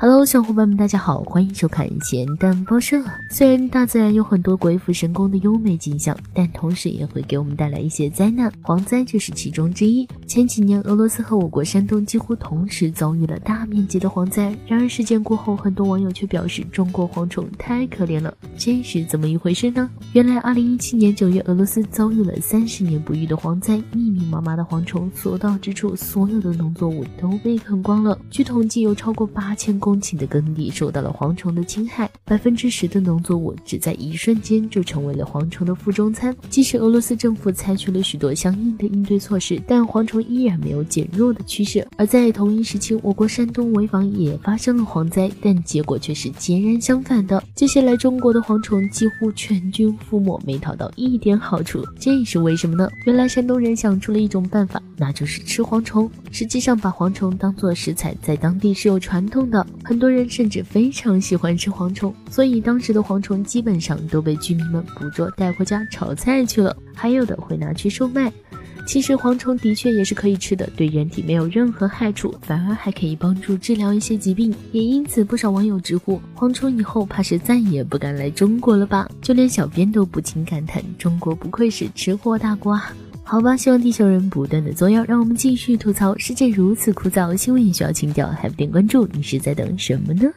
Hello，小伙伴们，大家好，欢迎收看咸蛋报社。虽然大自然有很多鬼斧神工的优美景象，但同时也会给我们带来一些灾难，蝗灾就是其中之一。前几年，俄罗斯和我国山东几乎同时遭遇了大面积的蝗灾。然而事件过后，很多网友却表示中国蝗虫太可怜了，这是怎么一回事呢？原来，2017年9月，俄罗斯遭遇了三十年不遇的蝗灾，密密麻麻的蝗虫所到之处，所有的农作物都被啃光了。据统计，有超过八千公。公顷的耕地受到了蝗虫的侵害，百分之十的农作物只在一瞬间就成为了蝗虫的腹中餐。即使俄罗斯政府采取了许多相应的应对措施，但蝗虫依然没有减弱的趋势。而在同一时期，我国山东潍坊也发生了蝗灾，但结果却是截然相反的。接下来，中国的蝗虫几乎全军覆没，没讨到一点好处，这是为什么呢？原来山东人想出了一种办法，那就是吃蝗虫。实际上，把蝗虫当做食材，在当地是有传统的。很多人甚至非常喜欢吃蝗虫，所以当时的蝗虫基本上都被居民们捕捉带回家炒菜去了，还有的会拿去售卖。其实蝗虫的确也是可以吃的，对人体没有任何害处，反而还可以帮助治疗一些疾病。也因此，不少网友直呼蝗虫以后怕是再也不敢来中国了吧？就连小编都不禁感叹：中国不愧是吃货大国。好吧，希望地球人不断的作妖，让我们继续吐槽。世界如此枯燥，新闻也需要情调，还不点关注？你是在等什么呢？